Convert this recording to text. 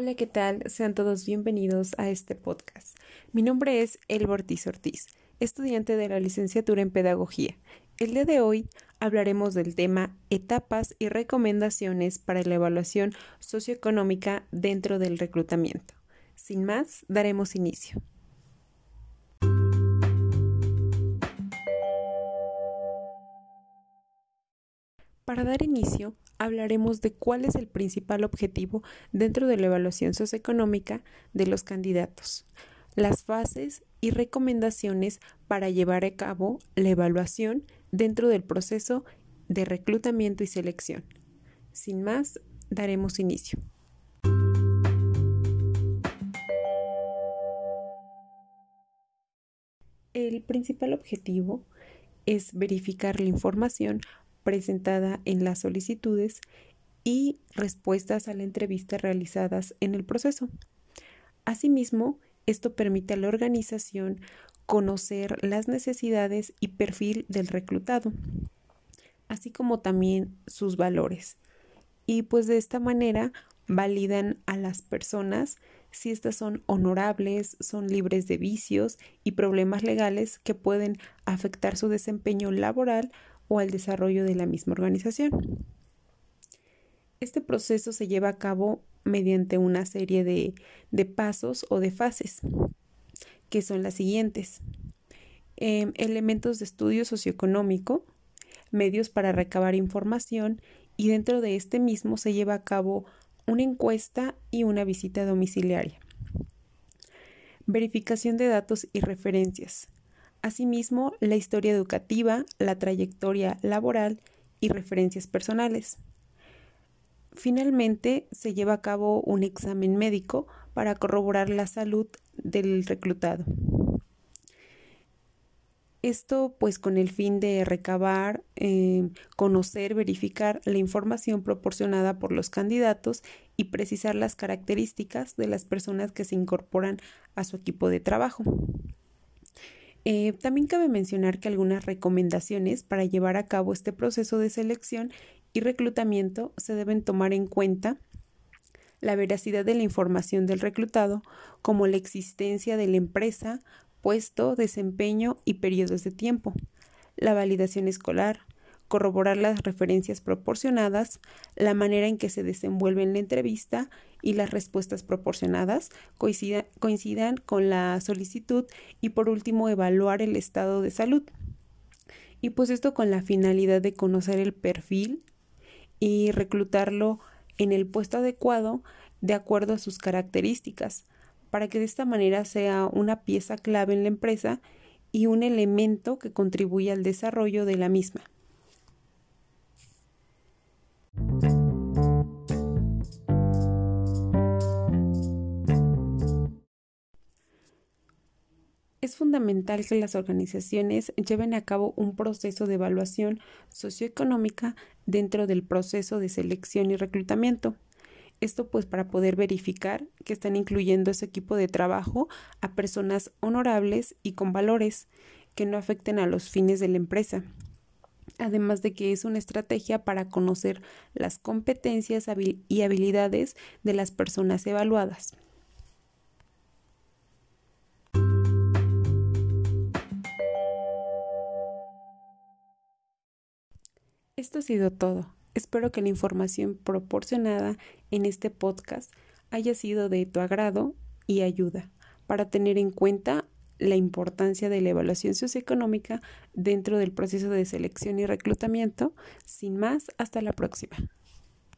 Hola, ¿qué tal? Sean todos bienvenidos a este podcast. Mi nombre es El Ortiz Ortiz, estudiante de la licenciatura en Pedagogía. El día de hoy hablaremos del tema etapas y recomendaciones para la evaluación socioeconómica dentro del reclutamiento. Sin más, daremos inicio. Para dar inicio, hablaremos de cuál es el principal objetivo dentro de la evaluación socioeconómica de los candidatos, las fases y recomendaciones para llevar a cabo la evaluación dentro del proceso de reclutamiento y selección. Sin más, daremos inicio. El principal objetivo es verificar la información presentada en las solicitudes y respuestas a la entrevista realizadas en el proceso. Asimismo, esto permite a la organización conocer las necesidades y perfil del reclutado, así como también sus valores. Y pues de esta manera validan a las personas si éstas son honorables, son libres de vicios y problemas legales que pueden afectar su desempeño laboral o al desarrollo de la misma organización. Este proceso se lleva a cabo mediante una serie de, pasos o de fases, que son las siguientes. Em, elementos de estudio socioeconómico, medios para recabar información y dentro de este mismo se lleva a cabo una encuesta y una visita domiciliaria. Verificación de datos y referencias, Asimismo, la historia educativa, la trayectoria laboral y referencias personales. Finalmente, se lleva a cabo un examen médico para corroborar la salud del reclutado. Esto pues con el fin de recabar, eh, conocer, verificar la información proporcionada por los candidatos y precisar las características de las personas que se incorporan a su equipo de trabajo. Eh, también cabe mencionar que algunas recomendaciones para llevar a cabo este proceso de selección y reclutamiento se deben tomar en cuenta la veracidad de la información del reclutado, como la existencia de la empresa, puesto, desempeño y periodos de tiempo, la validación escolar, corroborar las referencias proporcionadas, la manera en que se desenvuelve en la entrevista y las respuestas proporcionadas coincidan, con la solicitud y por último evaluar el estado de salud. Y pues esto con la finalidad de conocer el perfil y reclutarlo en el puesto adecuado de acuerdo a sus características, para que de esta manera sea una pieza clave en la empresa y un elemento que contribuya al desarrollo de la misma. Es fundamental que las organizaciones lleven a cabo un proceso de evaluación socioeconómica dentro del proceso de selección y reclutamiento. Esto pues para poder verificar que están incluyendo ese equipo de trabajo a personas honorables y con valores que no afecten a los fines de la empresa. Además de que es una estrategia para conocer las competencias y habilidades de las personas evaluadas. Esto ha sido todo. Espero que la información proporcionada en este podcast haya sido de tu agrado y ayuda para tener en cuenta la importancia de la evaluación socioeconómica dentro del proceso de selección y reclutamiento. Sin más, hasta la próxima.